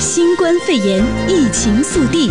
新冠肺炎疫情速递。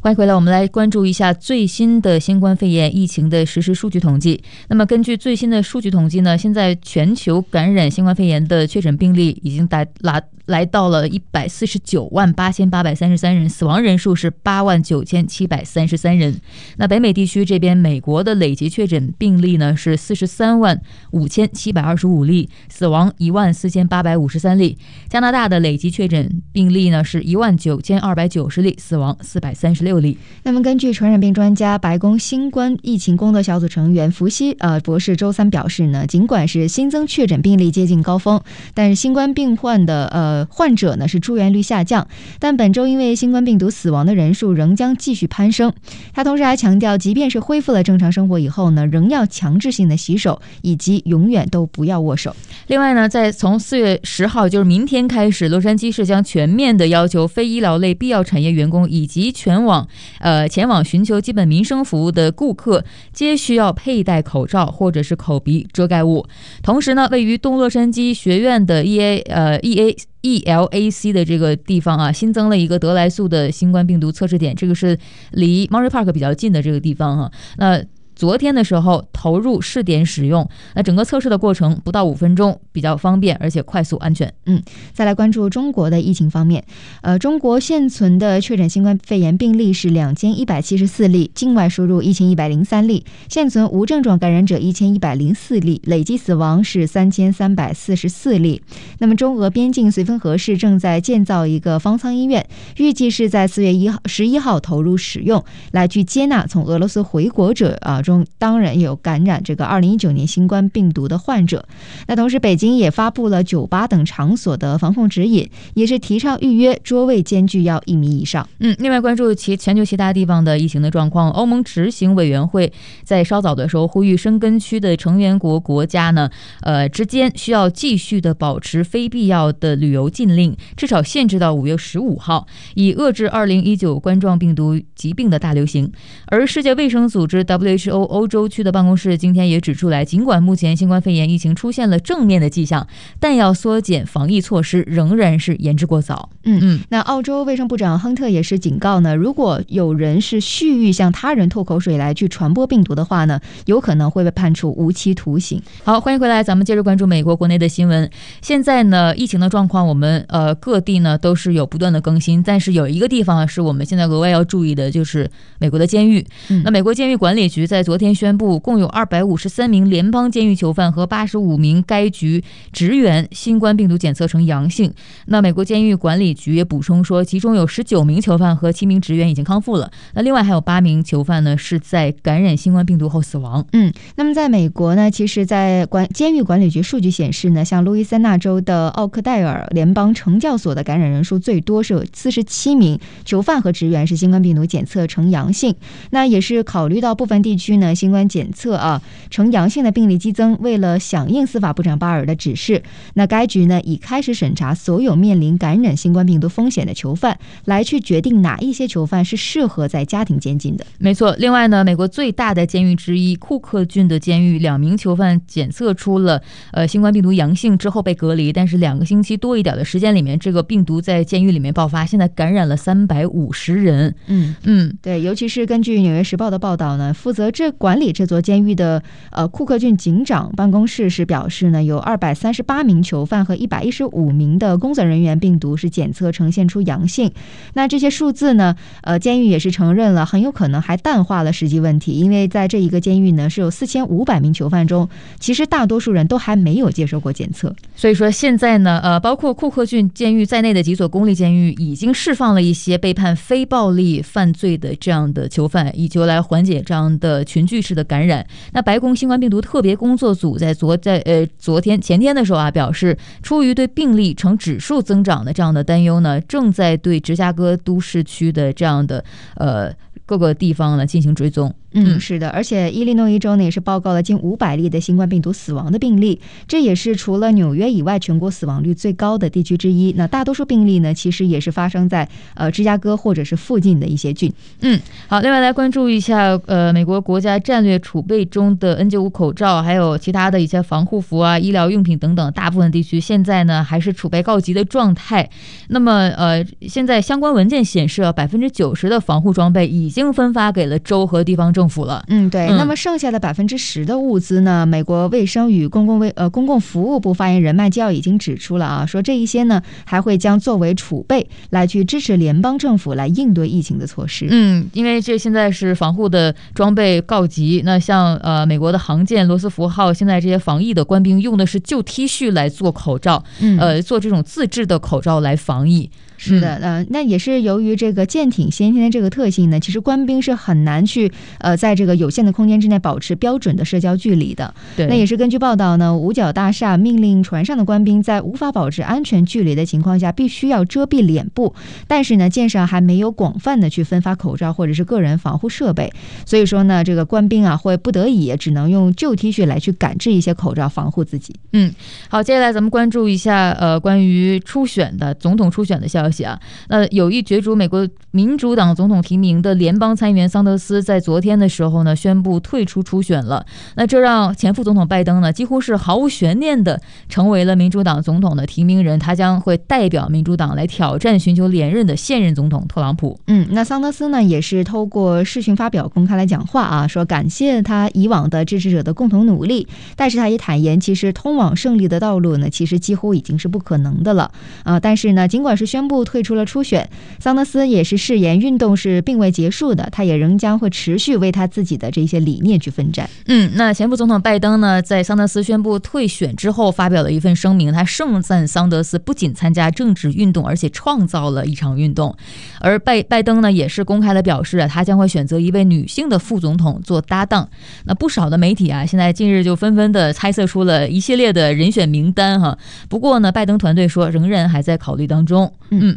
欢迎回来，我们来关注一下最新的新冠肺炎疫情的实时数据统计。那么，根据最新的数据统计呢，现在全球感染新冠肺炎的确诊病例已经达拉。来到了一百四十九万八千八百三十三人，死亡人数是八万九千七百三十三人。那北美地区这边，美国的累计确诊病例呢是四十三万五千七百二十五例，死亡一万四千八百五十三例。加拿大的累计确诊病例呢是一万九千二百九十例，死亡四百三十六例。那么，根据传染病专家、白宫新冠疫情工作小组成员福西呃博士周三表示呢，尽管是新增确诊病例接近高峰，但是新冠病患的呃。患者呢是住院率下降，但本周因为新冠病毒死亡的人数仍将继续攀升。他同时还强调，即便是恢复了正常生活以后呢，仍要强制性的洗手，以及永远都不要握手。另外呢，在从四月十号，就是明天开始，洛杉矶市将全面的要求非医疗类必要产业员工以及全网呃前往寻求基本民生服务的顾客，皆需要佩戴口罩或者是口鼻遮盖物。同时呢，位于东洛杉矶学院的 E A 呃 E A。E L A C 的这个地方啊，新增了一个德来素的新冠病毒测试点，这个是离 m o r r y Park 比较近的这个地方哈、那昨天的时候投入试点使用，那整个测试的过程不到五分钟，比较方便而且快速安全。嗯，再来关注中国的疫情方面，呃，中国现存的确诊新冠肺炎病例是两千一百七十四例，境外输入一千一百零三例，现存无症状感染者一千一百零四例，累计死亡是三千三百四十四例。那么中俄边境绥芬河市正在建造一个方舱医院，预计是在四月一号十一号投入使用，来去接纳从俄罗斯回国者啊。中当然有感染这个二零一九年新冠病毒的患者。那同时，北京也发布了酒吧等场所的防控指引，也是提倡预约桌位间距要一米以上。嗯，另外关注其全球其他地方的疫情的状况，欧盟执行委员会在稍早的时候呼吁申根区的成员国国家呢，呃之间需要继续的保持非必要的旅游禁令，至少限制到五月十五号，以遏制二零一九冠状病毒疾病的大流行。而世界卫生组织 WHO 欧洲区的办公室今天也指出来，尽管目前新冠肺炎疫情出现了正面的迹象，但要缩减防疫措施仍然是言之过早。嗯嗯，那澳洲卫生部长亨特也是警告呢，如果有人是蓄意向他人吐口水来去传播病毒的话呢，有可能会被判处无期徒刑。好，欢迎回来，咱们接着关注美国国内的新闻。现在呢，疫情的状况，我们呃各地呢都是有不断的更新，但是有一个地方是我们现在额外要注意的，就是美国的监狱。嗯、那美国监狱管理局在昨天宣布，共有二百五十三名联邦监狱囚犯和八十五名该局职员新冠病毒检测呈阳性。那美国监狱管理局也补充说，其中有十九名囚犯和七名职员已经康复了。那另外还有八名囚犯呢，是在感染新冠病毒后死亡。嗯，那么在美国呢，其实，在管监狱管理局数据显示呢，像路易斯安那州的奥克戴尔联邦惩教所的感染人数最多，是有四十七名囚犯和职员是新冠病毒检测呈阳性。那也是考虑到部分地区呢，新冠检测啊呈阳性的病例激增，为了响应司法部长巴尔的指示，那该局呢已开始审查所有面临感染新冠病毒风险的囚犯，来去决定哪一些囚犯是适合在家庭监禁的。没错，另外呢，美国最大的监狱之一库克郡的监狱，两名囚犯检测出了呃新冠病毒阳性之后被隔离，但是两个星期多一点的时间里面，这个病毒在监狱里面爆发，现在感染了三百五十人。嗯嗯，对，尤其是根据《纽约时报》的报道呢，负责这管理这座监狱的呃库克郡警长办公室是表示呢，有二百三十八名囚犯和一百一十五名的工作人员病毒是检测呈现出阳性。那这些数字呢，呃，监狱也是承认了，很有可能还淡化了实际问题，因为在这一个监狱呢，是有四千五百名囚犯中，其实大多数人都还没有接受过检测。所以说现在呢，呃，包括库克郡监狱在内的几所公立监狱已经释放了一些被判非暴力犯罪的这样的囚犯，以求来缓解这样的群聚式的感染。那白宫新冠病毒特别工作组在昨在呃昨天前天的时候啊，表示出于对病例呈指数增长的这样的担忧呢，正在对芝加哥都市区的这样的呃各个地方呢进行追踪。嗯，是的，而且伊利诺伊州呢也是报告了近五百例的新冠病毒死亡的病例，这也是除了纽约以外全国死亡率最高的地区之一。那大多数病例呢，其实也是发生在呃芝加哥或者是附近的一些郡。嗯，好，另外来关注一下呃美国国家战略储备中的 N95 口罩，还有其他的一些防护服啊、医疗用品等等，大部分地区现在呢还是储备告急的状态。那么呃，现在相关文件显示啊，百分之九十的防护装备已经分发给了州和地方政府了。嗯，对。那么剩下的百分之十的物资呢？美国卫生与公共卫呃公共服务部发言人麦基奥已经指出了啊，说这一些呢还会将作为储备来去支持联邦政府来应对疫情的措施。嗯，因为这现在是防护的装备告急，那像呃美国的航舰罗斯福号，现在这些防疫的官兵用的是旧 T 恤来做口罩，嗯，呃，做这种自制的口罩来防疫。是的，呃，那也是由于这个舰艇先天的这个特性呢，其实官兵是很难去呃，在这个有限的空间之内保持标准的社交距离的。对，那也是根据报道呢，五角大厦命令船上的官兵在无法保持安全距离的情况下，必须要遮蔽脸部。但是呢，舰上还没有广泛的去分发口罩或者是个人防护设备，所以说呢，这个官兵啊会不得已只能用旧 T 恤来去赶制一些口罩防护自己。嗯，好，接下来咱们关注一下呃，关于初选的总统初选的消息。消息啊，那有意角逐美国民主党总统提名的联邦参议员桑德斯在昨天的时候呢，宣布退出初选了。那这让前副总统拜登呢，几乎是毫无悬念的成为了民主党总统的提名人。他将会代表民主党来挑战寻求连任的现任总统特朗普。嗯，那桑德斯呢，也是透过视讯发表公开来讲话啊，说感谢他以往的支持者的共同努力。但是他也坦言，其实通往胜利的道路呢，其实几乎已经是不可能的了啊。但是呢，尽管是宣布。退出了初选，桑德斯也是誓言运动是并未结束的，他也仍将会持续为他自己的这些理念去奋战。嗯，那前副总统拜登呢，在桑德斯宣布退选之后，发表了一份声明，他盛赞桑德斯不仅参加政治运动，而且创造了一场运动。而拜拜登呢，也是公开的表示啊，他将会选择一位女性的副总统做搭档。那不少的媒体啊，现在近日就纷纷的猜测出了一系列的人选名单哈。不过呢，拜登团队说仍然还在考虑当中。嗯。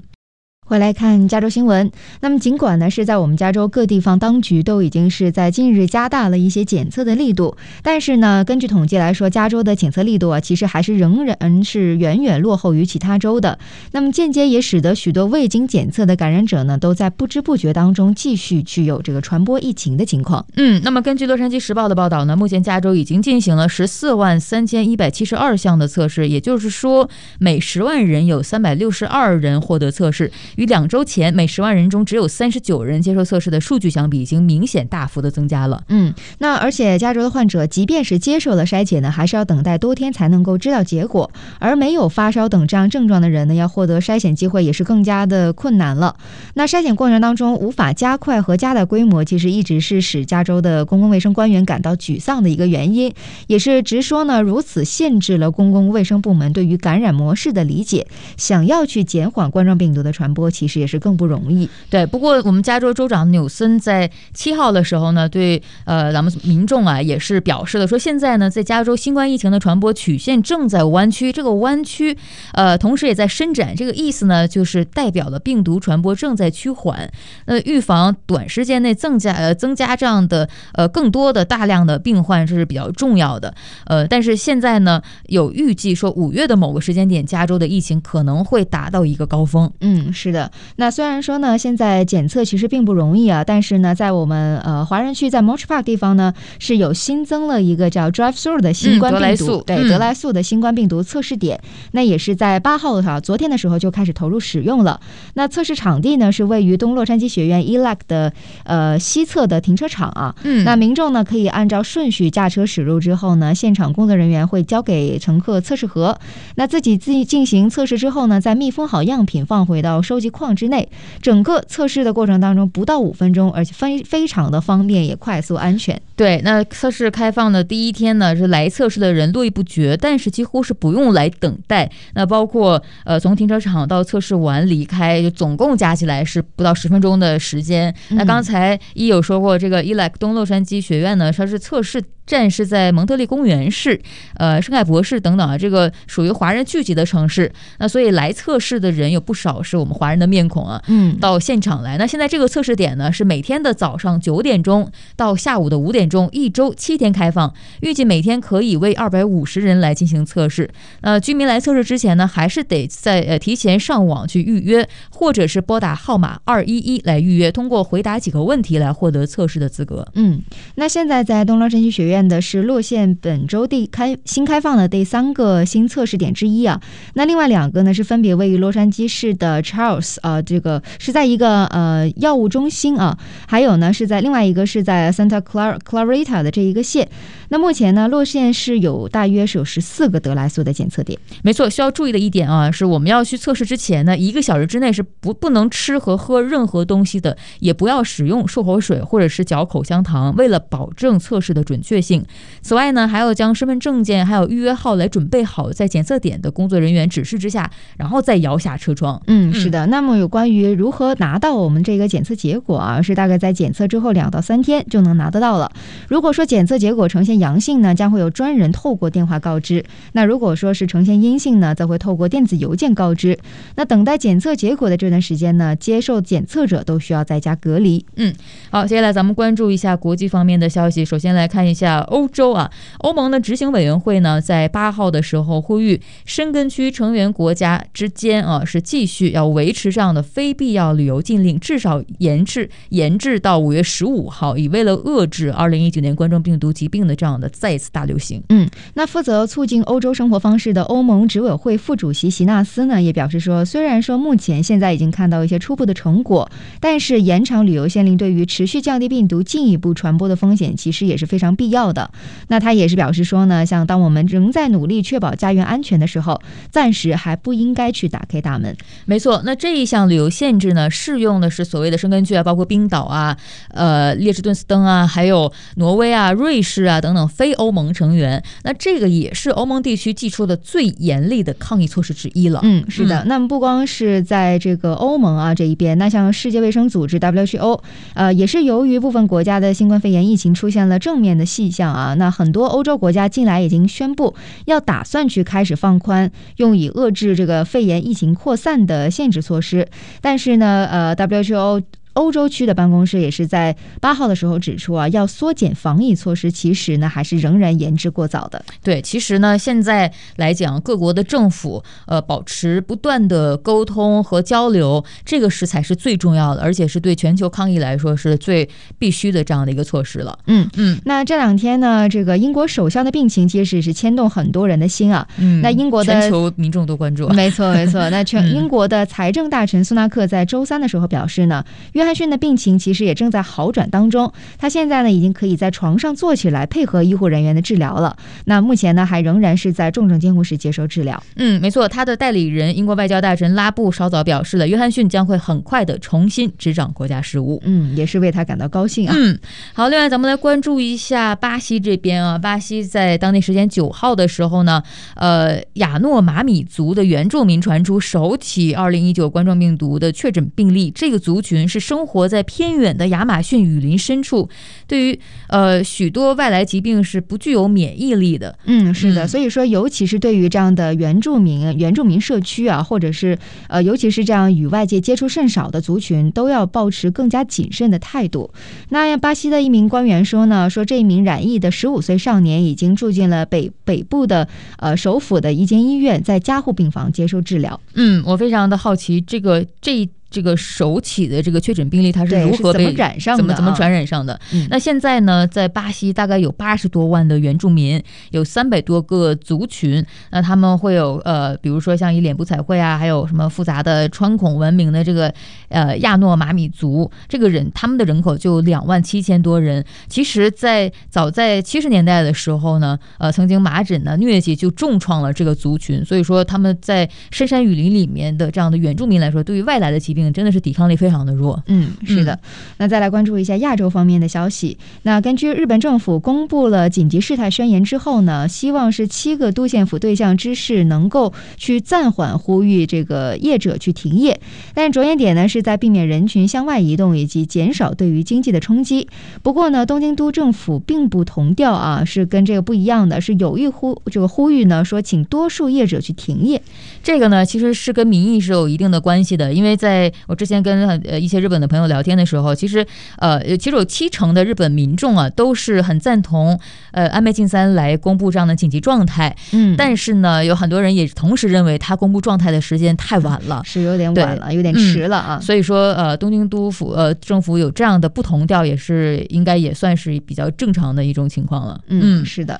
回来看加州新闻。那么，尽管呢是在我们加州各地方当局都已经是在近日加大了一些检测的力度，但是呢，根据统计来说，加州的检测力度啊，其实还是仍然是远远落后于其他州的。那么，间接也使得许多未经检测的感染者呢，都在不知不觉当中继续具有这个传播疫情的情况。嗯，那么根据洛杉矶时报的报道呢，目前加州已经进行了十四万三千一百七十二项的测试，也就是说，每十万人有三百六十二人获得测试。与两周前每十万人中只有三十九人接受测试的数据相比，已经明显大幅的增加了。嗯，那而且加州的患者即便是接受了筛检呢，还是要等待多天才能够知道结果。而没有发烧等这样症状的人呢，要获得筛检机会也是更加的困难了。那筛检过程当中无法加快和加大规模，其实一直是使加州的公共卫生官员感到沮丧的一个原因，也是直说呢，如此限制了公共卫生部门对于感染模式的理解。想要去减缓冠状病毒的传播，其实也是更不容易。对，不过我们加州州长纽森在七号的时候呢，对呃咱们民众啊也是表示了说，现在呢在加州新冠疫情的传播曲线正在弯曲，这个弯曲呃同时也在伸展，这个意思呢就是代表了病毒传播正在趋缓。那，预防短时间内增加呃增加这样的呃更多的大量的病患这是比较重要的。呃，但是现在呢有预计说五月的某个时间点，加州的疫情可能会达到一个高峰。嗯，是的。那虽然说呢，现在检测其实并不容易啊，但是呢，在我们呃华人区在 Monterey Park 地方呢，是有新增了一个叫 Drive Through 的新冠病毒，嗯、对德莱素的新冠病毒测试点。嗯、那也是在八号的时候，昨天的时候就开始投入使用了。那测试场地呢，是位于东洛杉矶学院 ELAC 的呃西侧的停车场啊。嗯。那民众呢，可以按照顺序驾车驶入之后呢，现场工作人员会交给乘客测试盒，那自己自己进行测试之后呢，再密封好样品放回到收集框之内，整个测试的过程当中不到五分钟，而且非非常的方便，也快速安全。对，那测试开放的第一天呢，是来测试的人络绎不绝，但是几乎是不用来等待。那包括呃从停车场到测试完离开，就总共加起来是不到十分钟的时间。那刚才一有说过，这个 Elec 东洛杉矶学院呢，它是测试站是在蒙特利公园市，呃，圣盖博士等等啊，这个属于华人聚集的城市。那所以来测试的人有不少是我们华人的面孔啊，嗯，到现场来。那现在这个测试点呢，是每天的早上九点钟到下午的五点钟，一周七天开放，预计每天可以为二百五十人来进行测试。呃，居民来测试之前呢，还是得在呃提前上网去预约，或者是拨打号码二一一来预约，通过回答几个问题来获得测试的资格。嗯，那现在在东洛杉矶学院院的是洛县本周第开新开放的第三个新测试点之一啊。那另外两个呢，是分别位于洛杉矶市的 Charles 啊、呃，这个是在一个呃药物中心啊，还有呢是在另外一个是在 Santa Clara Clarita 的这一个县。那目前呢，洛县是有大约是有十四个得来速的检测点。没错，需要注意的一点啊，是我们要去测试之前呢，一个小时之内是不不能吃和喝任何东西的，也不要使用漱口水或者是嚼口香糖，为了保证测试的准确性。此外呢，还要将身份证件还有预约号来准备好，在检测点的工作人员指示之下，然后再摇下车窗。嗯，是的。那么有关于如何拿到我们这个检测结果啊，是大概在检测之后两到三天就能拿得到了。如果说检测结果呈现阳性呢，将会有专人透过电话告知。那如果说是呈现阴性呢，则会透过电子邮件告知。那等待检测结果的这段时间呢，接受检测者都需要在家隔离。嗯，好，接下来咱们关注一下国际方面的消息。首先来看一下啊欧洲啊，欧盟的执行委员会呢，在八号的时候呼吁申根区成员国家之间啊，是继续要维持这样的非必要旅游禁令，至少延至延至到五月十五号，以为了遏制二零一九年冠状病毒疾病的这样的再次大流行。嗯，那负责促进欧洲生活方式的欧盟执委会副主席席纳斯呢，也表示说，虽然说目前现在已经看到一些初步的成果，但是延长旅游限令对于持续降低病毒进一步传播的风险，其实也是非常必要的。那他也是表示说呢，像当我们仍在努力确保家园安全的时候，暂时还不应该去打开大门。没错，那这一项旅游限制呢，适用的是所谓的申根区啊，包括冰岛啊、呃列支敦斯登啊，还有挪威啊、瑞士啊等等非欧盟成员。那这个也是欧盟地区寄出的最严厉的抗疫措施之一了。嗯，是的。那么不光是在这个欧盟啊这一边，那像世界卫生组织 WHO，呃，也是由于部分国家的新冠肺炎疫情出现了正面的像啊，那很多欧洲国家近来已经宣布要打算去开始放宽，用以遏制这个肺炎疫情扩散的限制措施。但是呢，呃，WHO。欧洲区的办公室也是在八号的时候指出啊，要缩减防疫措施，其实呢还是仍然言之过早的。对，其实呢现在来讲，各国的政府呃保持不断的沟通和交流，这个是才是最重要的，而且是对全球抗疫来说是最必须的这样的一个措施了。嗯嗯。那这两天呢，这个英国首相的病情其实是牵动很多人的心啊。嗯。那英国的全球民众都关注。没错没错。那全 英国的财政大臣苏纳克在周三的时候表示呢。约翰逊的病情其实也正在好转当中，他现在呢已经可以在床上坐起来，配合医护人员的治疗了。那目前呢还仍然是在重症监护室接受治疗。嗯，没错，他的代理人英国外交大臣拉布稍早表示了，约翰逊将会很快的重新执掌国家事务。嗯，也是为他感到高兴啊。嗯，好，另外咱们来关注一下巴西这边啊，巴西在当地时间九号的时候呢，呃，亚诺马米族的原住民传出首起二零一九冠状病毒的确诊病例，这个族群是生活在偏远的亚马逊雨林深处，对于呃许多外来疾病是不具有免疫力的。嗯，是的，所以说，尤其是对于这样的原住民、原住民社区啊，或者是呃，尤其是这样与外界接触甚少的族群，都要保持更加谨慎的态度。那巴西的一名官员说呢，说这一名染疫的十五岁少年已经住进了北北部的呃首府的一间医院，在加护病房接受治疗。嗯，我非常的好奇这个这。这个首起的这个确诊病例，它是如何被怎么染上的？怎么怎么传染上的？嗯、那现在呢，在巴西大概有八十多万的原住民，有三百多个族群。那他们会有呃，比如说像以脸部彩绘啊，还有什么复杂的穿孔文明的这个呃亚诺马米族，这个人他们的人口就两万七千多人。其实，在早在七十年代的时候呢，呃，曾经麻疹呢疟疾就重创了这个族群。所以说，他们在深山雨林里面的这样的原住民来说，对于外来的疾病。病真的是抵抗力非常的弱。嗯，是的。嗯、那再来关注一下亚洲方面的消息。那根据日本政府公布了紧急事态宣言之后呢，希望是七个都县府对象之事能够去暂缓呼吁这个业者去停业，但着眼点呢是在避免人群向外移动以及减少对于经济的冲击。不过呢，东京都政府并不同调啊，是跟这个不一样的，是有意呼这个呼吁呢，说请多数业者去停业。这个呢，其实是跟民意是有一定的关系的，因为在我之前跟呃一些日本的朋友聊天的时候，其实呃其实有七成的日本民众啊都是很赞同呃安倍晋三来公布这样的紧急状态。嗯，但是呢，有很多人也同时认为他公布状态的时间太晚了，是有点晚了，有点迟了啊。嗯、所以说呃东京都府呃政府有这样的不同调，也是应该也算是比较正常的一种情况了。嗯，是的。